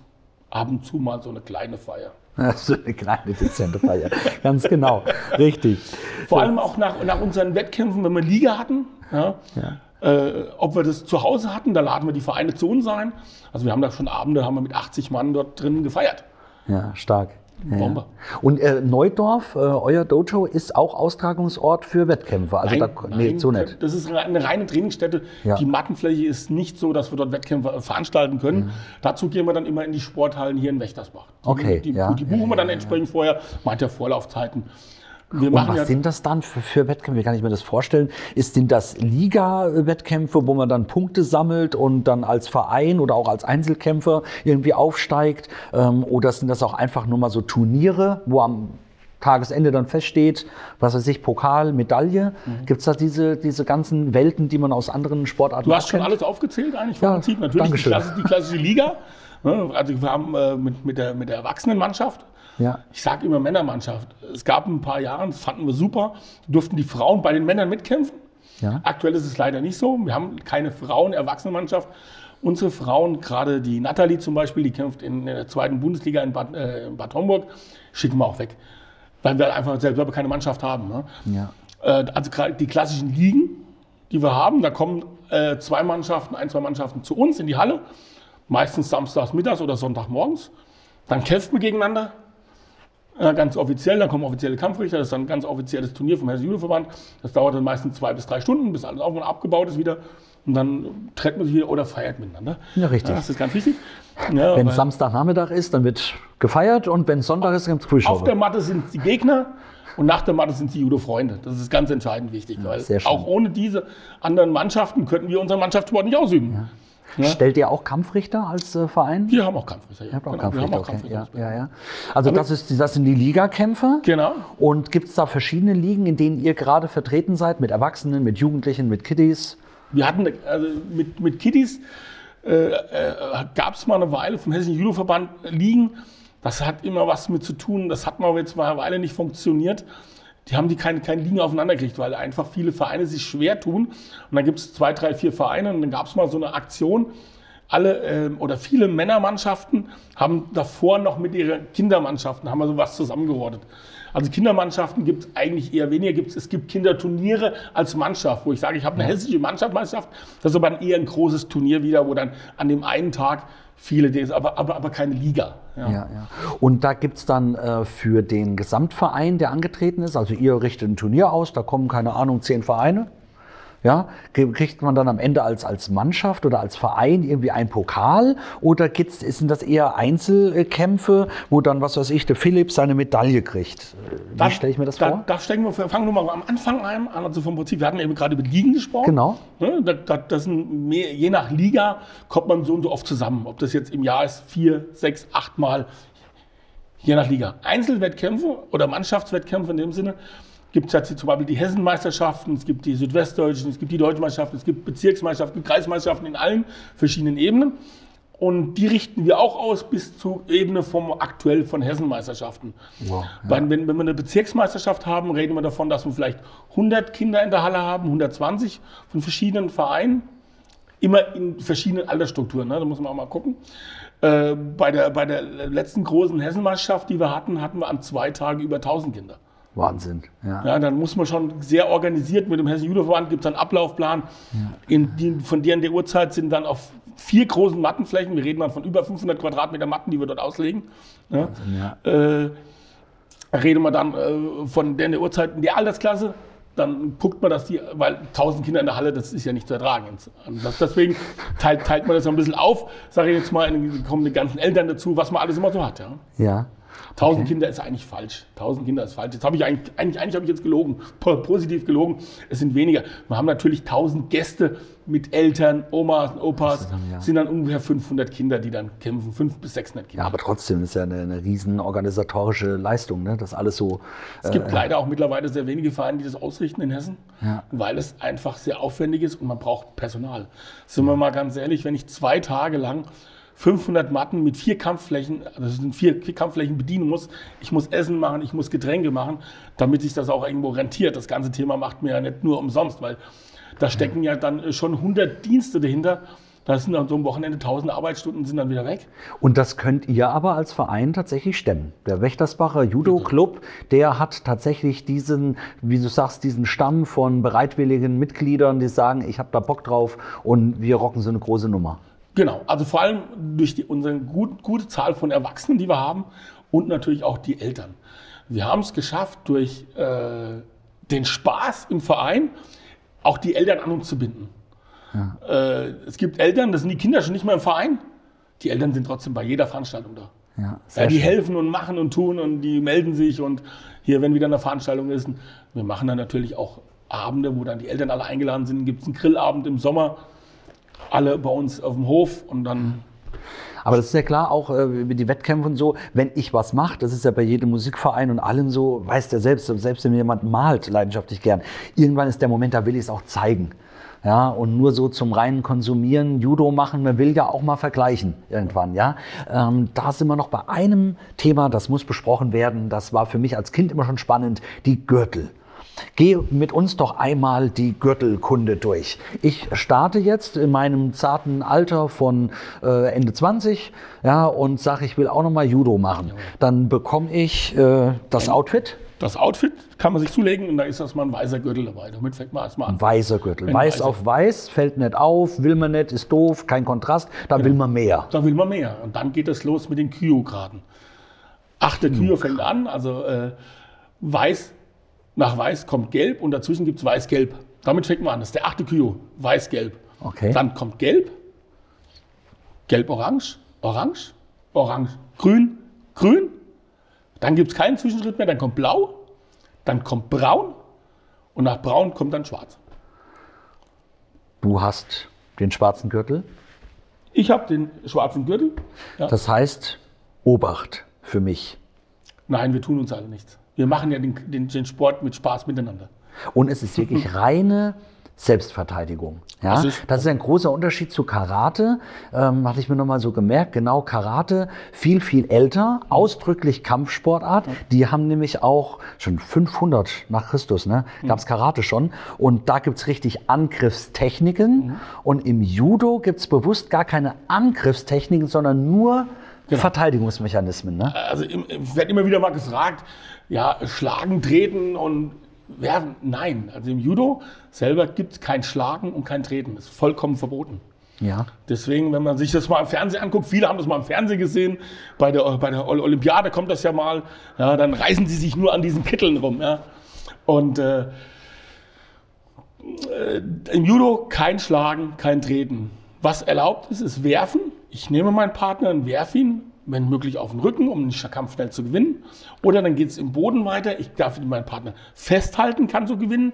ab und zu mal so eine kleine Feier. [LAUGHS]
So eine kleine dezente Feier. Ganz genau. Richtig.
Vor allem auch nach, nach unseren Wettkämpfen, wenn wir Liga hatten, ja,
Ja.
Äh, ob wir das zu Hause hatten, da laden wir die Vereine zu uns ein. Also wir haben da schon Abende, haben wir mit 80 Mann dort drin gefeiert.
Ja, stark.
Bombe.
ja. Und äh, Neudorf, äh, euer Dojo, ist auch Austragungsort für Wettkämpfe. Also da, nee, so nicht.
Das ist eine reine Trainingsstätte.
Ja.
Die Mattenfläche ist nicht so, dass wir dort Wettkämpfe äh, veranstalten können. Dazu gehen wir dann immer in die Sporthallen hier in Wächtersbach. Die,
Okay,
Die,
ja.
die buchen wir dann entsprechend vorher. Meint ja Vorlaufzeiten. Wir
Und was
ja
sind das dann für, für Wettkämpfe? Wie kann ich mir das vorstellen? Ist, sind das Liga-Wettkämpfe, wo man dann Punkte sammelt und dann als Verein oder auch als Einzelkämpfer irgendwie aufsteigt? Ähm, oder sind das auch einfach nur mal so Turniere, wo am Tagesende dann feststeht, was weiß ich, Pokal, Medaille?
Mhm.
Gibt es da diese, diese ganzen Welten, die man aus anderen Sportarten
Du hast schon
kennt?
alles aufgezählt eigentlich
Ja,
vom Prinzip. Natürlich die. Klasse, die klassische Liga. Ne, Also wir haben äh, mit, mit, der, mit der Erwachsenenmannschaft,
Ja.
ich sage immer Männermannschaft. Es gab ein paar Jahre, das fanden wir super, durften die Frauen bei den Männern mitkämpfen.
Ja.
Aktuell ist es leider nicht so. Wir haben keine Frauen-Erwachsenenmannschaft. Unsere Frauen, gerade die Nathalie zum Beispiel, die kämpft in der zweiten Bundesliga in Bad, äh, in Bad Homburg, schicken wir auch weg. Weil wir einfach selber keine Mannschaft haben. Ne?
Ja.
Äh, also die klassischen Ligen, die wir haben, da kommen äh, zwei Mannschaften, ein, zwei Mannschaften zu uns in die Halle, meistens samstags mittags oder Sonntagmorgens. Dann kämpfen wir gegeneinander, ganz offiziell, dann kommen offizielle Kampfrichter, das ist dann ein ganz offizielles Turnier vom Hessischen Judoverband. Das dauert dann meistens zwei bis drei Stunden, bis alles auf und abgebaut ist wieder. Und dann trennt man sich wieder oder feiert miteinander.
Ja, richtig.
das ist ganz wichtig. Ja,
Wenn
weil
es Samstagnachmittag ist, dann wird gefeiert und wenn es Sonntag ist, gibt es
auf der. Matte sind die Gegner und nach der Matte sind die Judo-Freunde. Das ist ganz entscheidend wichtig, weil
sehr schön.
auch ohne diese anderen Mannschaften könnten wir unseren Mannschaftssport nicht ausüben. Ja.
Stellt ihr auch Kampfrichter als äh, Verein?
Wir haben auch Kampfrichter. Ja.
Ihr habt auch
Genau,
Kampfrichter,
auch
okay.
Kampfrichter.
ja, ja. Also das, ist, das sind die Ligakämpfe.
Genau.
Und gibt es da verschiedene Ligen, in denen ihr gerade vertreten seid? Mit Erwachsenen, mit Jugendlichen, mit Kiddies?
Wir hatten also mit, mit Kiddies äh, äh, gab es mal eine Weile vom Hessischen Judoverband liegen. Das hat immer was mit zu tun. Das hat mal jetzt mal eine Weile nicht funktioniert. Die haben die keine, keine Ligen aufeinander gekriegt, weil einfach viele Vereine sich schwer tun. Und dann gibt es zwei, drei, vier Vereine und dann gab es mal so eine Aktion. Alle ähm, oder viele Männermannschaften haben davor noch mit ihren Kindermannschaften haben wir sowas zusammengehortet. Also Kindermannschaften gibt es eigentlich eher weniger. Gibt's, es gibt Kinderturniere als Mannschaft, wo ich sage, ich habe eine hessische Mannschaftsmeisterschaft. Das ist aber dann eher ein großes Turnier wieder, wo dann an dem einen Tag viele, Dinge- aber, aber, aber keine Liga. Ja.
Ja, ja. Und da gibt es dann äh, für den Gesamtverein, der angetreten ist, also ihr richtet ein Turnier aus, da kommen, keine Ahnung, zehn Vereine. Ja, Krie- kriegt man dann am Ende als, als Mannschaft oder als Verein irgendwie einen Pokal oder gibt's, sind das eher Einzelkämpfe, wo dann, was weiß ich, der Philipp seine Medaille kriegt? Wie
Da-
stelle ich mir das
da,
vor?
Da stecken wir, fangen wir mal am Anfang an. Also vom Prinzip, wir hatten eben gerade über Ligen gesprochen.
Genau.
Ne, da, da, das sind mehr, je nach Liga kommt man so und so oft zusammen. Ob das jetzt im Jahr ist, vier, sechs, acht Mal, je nach Liga. Einzelwettkämpfe oder Mannschaftswettkämpfe in dem Sinne gibt es jetzt zum Beispiel die Hessenmeisterschaften, es gibt die Südwestdeutschen, es gibt die Deutschen Meisterschaften, es gibt Bezirksmeisterschaften, Kreismeisterschaften in allen verschiedenen Ebenen. Und die richten wir auch aus bis zur Ebene vom aktuell von Hessenmeisterschaften.
Wow,
Weil wenn, wenn wir eine Bezirksmeisterschaft haben, reden wir davon, dass wir vielleicht 100 Kinder in der Halle haben, 120 von verschiedenen Vereinen, immer in verschiedenen Altersstrukturen. Ne? Da muss man auch mal gucken. Äh, bei, der, bei der letzten großen Hessenmeisterschaft, die wir hatten, hatten wir an zwei Tagen über 1000 Kinder.
Wahnsinn. Ja.
Ja, dann muss man schon sehr organisiert mit dem Hessischen Judoverband, gibt es einen Ablaufplan. In die, von deren der Uhrzeit sind dann auf vier großen Mattenflächen, wir reden dann von über 500 Quadratmeter Matten, die wir dort auslegen. Ja.
Ja.
Äh, reden wir dann äh, von deren der Uhrzeit in der Altersklasse, dann guckt man, dass die, weil 1000 Kinder in der Halle, das ist ja nicht zu ertragen. Und das, deswegen teilt, teilt man das so ein bisschen auf, sage ich jetzt mal, kommen die ganzen Eltern dazu, was man alles immer so hat. Ja.
ja.
1000 Kinder ist eigentlich falsch. 1000 Kinder ist falsch. Jetzt habe ich eigentlich, eigentlich, eigentlich habe ich jetzt gelogen, po- positiv gelogen. Es sind weniger. Wir haben natürlich 1000 Gäste mit Eltern, Omas, und Opas.
Ja.
Sind dann ungefähr 500 Kinder, die dann kämpfen. 500 bis 600 Kinder.
Ja, aber trotzdem ist ja eine, eine riesen organisatorische Leistung, ne? das alles so.
es gibt leider auch mittlerweile sehr wenige Vereine, die das ausrichten in Hessen,
Ja.
weil es einfach sehr aufwendig ist und man braucht Personal. Sind wir mal ganz ehrlich, wenn ich zwei Tage lang 500 Matten mit vier Kampfflächen, also das sind vier, vier Kampfflächen bedienen muss, ich muss Essen machen, ich muss Getränke machen, damit sich das auch irgendwo rentiert. Das ganze Thema macht mir ja nicht nur umsonst, weil Da stecken ja dann schon 100 Dienste dahinter. Da sind dann so am Wochenende 1000 Arbeitsstunden sind dann wieder weg.
Und das könnt ihr aber als Verein tatsächlich stemmen. Der Wächtersbacher Judo Club, der hat tatsächlich diesen, wie du sagst, diesen Stamm von bereitwilligen Mitgliedern, die sagen, ich habe da Bock drauf und wir rocken so eine große Nummer.
Genau, also vor allem durch die, unsere gut, gute Zahl von Erwachsenen, die wir haben und natürlich auch die Eltern. Wir haben es geschafft, durch äh, den Spaß im Verein auch die Eltern an uns zu binden. Ja. Äh, es gibt Eltern, das sind die Kinder schon nicht mehr im Verein. Die Eltern sind trotzdem bei jeder Veranstaltung da. Ja, ja, die schön. helfen und machen und tun und die melden sich und hier, wenn wieder eine Veranstaltung ist, wir machen dann natürlich auch Abende, wo dann die Eltern alle eingeladen sind. Gibt es einen Grillabend im Sommer, alle bei uns auf dem Hof und dann
aber das ist ja klar, auch äh, die Wettkämpfe und so, wenn ich was mache, das ist ja bei jedem Musikverein und allem so, weiß der selbst, selbst wenn jemand malt leidenschaftlich gern, irgendwann ist der Moment, da will ich es auch zeigen. Ja, und nur so zum reinen Konsumieren, Judo machen, man will ja auch mal vergleichen irgendwann, ja. Ähm, da sind wir noch bei einem Thema, das muss besprochen werden, das war für mich als Kind immer schon spannend, die Gürtel. Geh mit uns doch einmal die Gürtelkunde durch. Ich starte jetzt in meinem zarten Alter von äh, Ende 20 ja, und sage, ich will auch noch mal Judo machen. Dann bekomme ich äh, das Outfit.
Das Outfit kann man sich zulegen und da ist erstmal ein weißer Gürtel dabei. Damit fängt man erstmal an.
Weißer Gürtel. Weiß weißer. auf weiß, fällt nicht auf, will man nicht, ist doof, kein Kontrast. Da genau. will man mehr.
Da will man mehr. Und dann geht es los mit den Kyo-Graden. Achte Kyo fängt an, also äh, weiß nach Weiß kommt Gelb und dazwischen gibt es Weiß-Gelb. Damit fängt man an. Das ist der achte Kyo. Weiß-Gelb.
Okay.
Dann kommt Gelb, Gelb-Orange, Orange, Orange, Grün, Grün. Dann gibt es keinen Zwischenschritt mehr. Dann kommt Blau, dann kommt Braun und nach Braun kommt dann Schwarz.
Du hast den schwarzen Gürtel?
Ich habe den schwarzen Gürtel.
Ja. Das heißt, Obacht für mich.
Nein, wir tun uns alle nichts. Wir machen ja den, den, den Sport mit Spaß miteinander.
Und es ist wirklich [LAUGHS] reine Selbstverteidigung. Ja? Das ist, das ist ein großer Unterschied zu Karate. Ähm, hatte ich mir nochmal so gemerkt. Genau, Karate viel, viel älter, ausdrücklich Kampfsportart. Die haben nämlich auch schon 500 nach Christus, ne, gab es Karate schon. Und da gibt es richtig Angriffstechniken. Mhm. Und im Judo gibt es bewusst gar keine Angriffstechniken, sondern nur genau. Verteidigungsmechanismen. Ne?
Also ich werde immer wieder mal gefragt, ja, schlagen, treten und werfen. Nein, also im Judo selber gibt es kein Schlagen und kein Treten. Das ist vollkommen verboten.
Ja.
Deswegen, wenn man sich das mal im Fernsehen anguckt, viele haben das mal im Fernsehen gesehen, bei der, bei der Olympiade kommt das ja mal, ja, dann reißen sie sich nur an diesen Kitteln rum. Ja. Und äh, äh, im Judo kein Schlagen, kein Treten. Was erlaubt ist, ist Werfen. Ich nehme meinen Partner und werfe ihn wenn möglich auf den Rücken, um den Kampf schnell zu gewinnen. Oder dann geht es im Boden weiter. Ich darf meinen Partner festhalten, kann so gewinnen.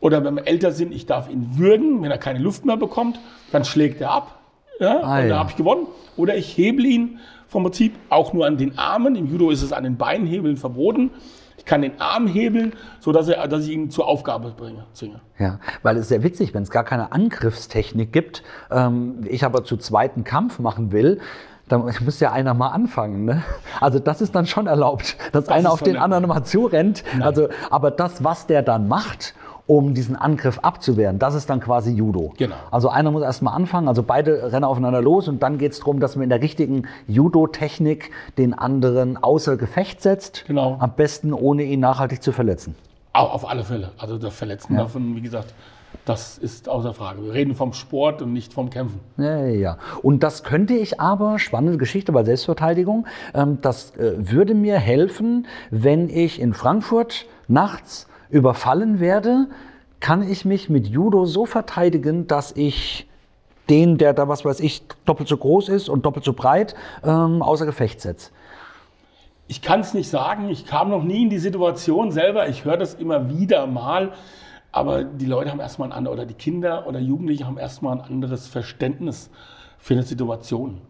Oder wenn wir älter sind, ich darf ihn würgen. Wenn er keine Luft mehr bekommt, dann schlägt er ab. Ja, ah, und dann habe ich gewonnen. Oder ich hebel ihn vom Prinzip auch nur an den Armen. Im Judo ist es an den Beinhebeln verboten. Ich kann den Arm hebeln, sodass er, dass ich ihn zur Aufgabe bringe, zwinge.
Ja, weil es ist sehr witzig, wenn es gar keine Angriffstechnik gibt, ähm, ich aber zu zweiten Kampf machen will, da muss ja einer mal anfangen. Ne? Also das ist dann schon erlaubt, dass das einer auf den anderen mal zurennt. Also, aber das, was der dann macht, um diesen Angriff abzuwehren, das ist dann quasi Judo.
Genau.
Also einer muss erstmal anfangen, also beide rennen aufeinander los und dann geht es darum, dass man in der richtigen Judo-Technik den anderen außer Gefecht setzt.
Genau.
Am besten ohne ihn nachhaltig zu verletzen.
Auf alle Fälle. Also das Verletzen ja. davon, wie gesagt, das ist außer Frage. Wir reden vom Sport und nicht vom Kämpfen.
Ja, ja. Und das könnte ich aber, spannende Geschichte bei Selbstverteidigung, ähm, das äh, würde mir helfen, wenn ich in Frankfurt nachts überfallen werde, kann ich mich mit Judo so verteidigen, dass ich den, der da, was weiß ich, doppelt so groß ist und doppelt so breit, ähm, außer Gefecht setze.
Ich kann es nicht sagen. Ich kam noch nie in die Situation selber. Ich höre das immer wieder mal. Aber die Leute haben erstmal ein anderes, oder die Kinder oder Jugendliche haben erstmal ein anderes Verständnis für eine Situation.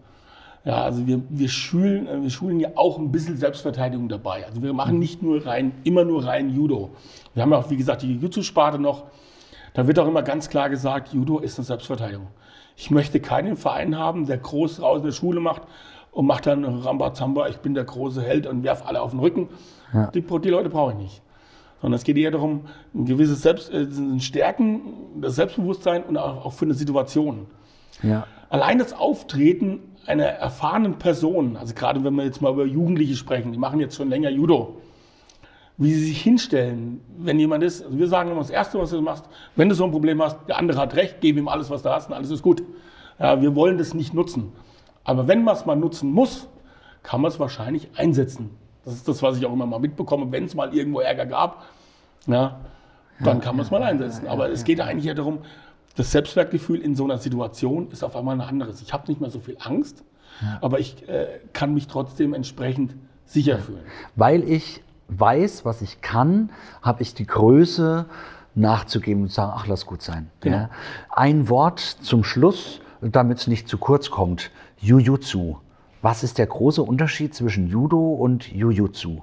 Ja, also wir, wir, schulen, äh, wir schulen ja auch ein bisschen Selbstverteidigung dabei. Also wir machen nicht nur rein, immer nur rein Judo. Wir haben ja auch, wie gesagt, die Jiu-Jitsu-Sparte noch. Da wird auch immer ganz klar gesagt, Judo ist eine Selbstverteidigung. Ich möchte keinen Verein haben, der groß raus in der Schule macht und macht dann Rambazamba, ich bin der große Held und werf alle auf den Rücken. Ja. Die, die Leute brauche ich nicht sondern es geht eher darum, ein gewisses Selbst, äh, Stärken, das Selbstbewusstsein und auch, auch für eine Situation.
Ja.
Allein das Auftreten einer erfahrenen Person, also gerade wenn wir jetzt mal über Jugendliche sprechen, die machen jetzt schon länger Judo, wie sie sich hinstellen, wenn jemand ist, also wir sagen immer das Erste, was du machst, wenn du so ein Problem hast, der andere hat recht, gib ihm alles, was du hast und alles ist gut. Ja, wir wollen das nicht nutzen. Aber wenn man es mal nutzen muss, kann man es wahrscheinlich einsetzen. Das ist das, was ich auch immer mal mitbekomme, wenn es mal irgendwo Ärger gab, ja, dann kann man es mal einsetzen. Aber es geht eigentlich ja darum, das Selbstwertgefühl in so einer Situation ist auf einmal ein anderes. Ich habe nicht mehr so viel Angst, aber ich äh, kann mich trotzdem entsprechend sicher fühlen.
Weil ich weiß, was ich kann, habe ich die Größe nachzugeben und zu sagen, ach, lass gut sein.
Genau.
Ja. Ein Wort zum Schluss, damit es nicht zu kurz kommt. Jujutsu. Was ist der große Unterschied zwischen Judo und Jujutsu?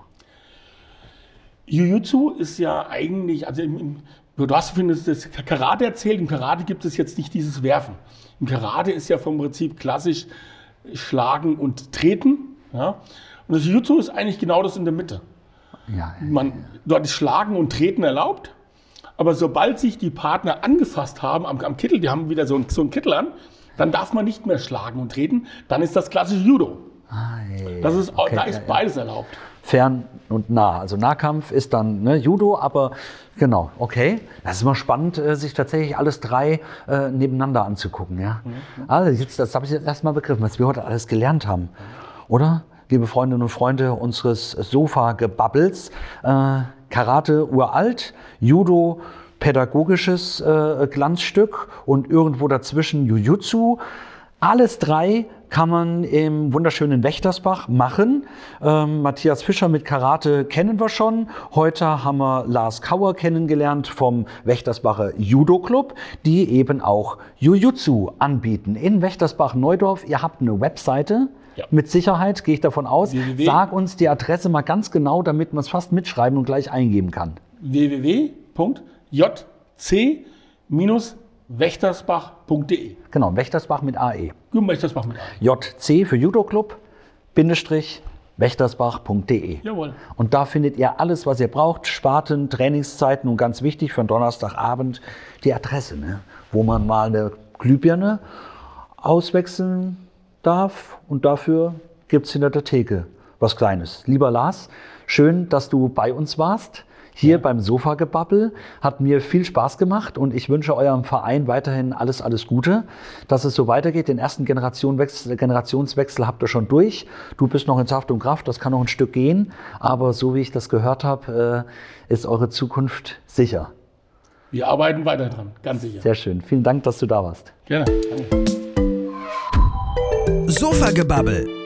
Jujutsu ist ja eigentlich, also im, im, du hast findest das Karate erzählt, im Karate gibt es jetzt nicht dieses Werfen. Im Karate ist ja vom Prinzip klassisch Schlagen und Treten. Ja? Und das Jujutsu ist eigentlich genau das in der Mitte.
Ja,
Man, dort ist Schlagen und Treten erlaubt, aber sobald sich die Partner angefasst haben am, am Kittel, die haben wieder so, ein, so einen Kittel an, dann darf man nicht mehr schlagen und treten, dann ist das klassische Judo. Das ist,
okay,
da
ja,
ist
ja.
beides erlaubt.
Fern und nah. Also Nahkampf ist dann ne, Judo, aber genau, okay. Das ist immer spannend, äh, sich tatsächlich alles drei äh, nebeneinander anzugucken. Ja? Also jetzt, das habe ich jetzt erstmal begriffen, was wir heute alles gelernt haben. Oder? Liebe Freundinnen und Freunde unseres Sofa-Gebubbles. Äh, Karate uralt, Judo pädagogisches äh, Glanzstück und irgendwo dazwischen Jujutsu. Alles drei kann man im wunderschönen Wächtersbach machen. Ähm, Matthias Fischer mit Karate kennen wir schon. Heute haben wir Lars Kauer kennengelernt vom Wächtersbacher Judo Club, die eben auch Jujutsu anbieten. In Wächtersbach-Neudorf, ihr habt eine Webseite.
Ja.
Mit Sicherheit gehe ich davon aus.
www.
Sag uns die Adresse mal ganz genau, damit man es fast mitschreiben und gleich eingeben kann.
www.jc-wächtersbach.de
Genau, Wächtersbach mit AE.
Wächtersbach mit A.
JC für Judo Club, Bindestrich, wächtersbach.de.
Jawohl.
Und da findet ihr alles, was ihr braucht, Sparten, Trainingszeiten und ganz wichtig für einen Donnerstagabend die Adresse, ne? wo man mal eine Glühbirne auswechseln darf und dafür gibt es hinter der Theke was Kleines. Lieber Lars, schön, dass du bei uns warst. Hier beim Sofagebabbel hat mir viel Spaß gemacht und ich wünsche eurem Verein weiterhin alles, alles Gute, dass es so weitergeht. Den ersten Generationenwechsel, Generationswechsel habt ihr schon durch. Du bist noch in Saft und Kraft, das kann noch ein Stück gehen, aber so wie ich das gehört habe, äh, ist eure Zukunft sicher.
Wir arbeiten weiter dran, ganz sicher.
Sehr schön. Vielen Dank, dass du da warst.
Gerne. Danke.
Sofagebabbel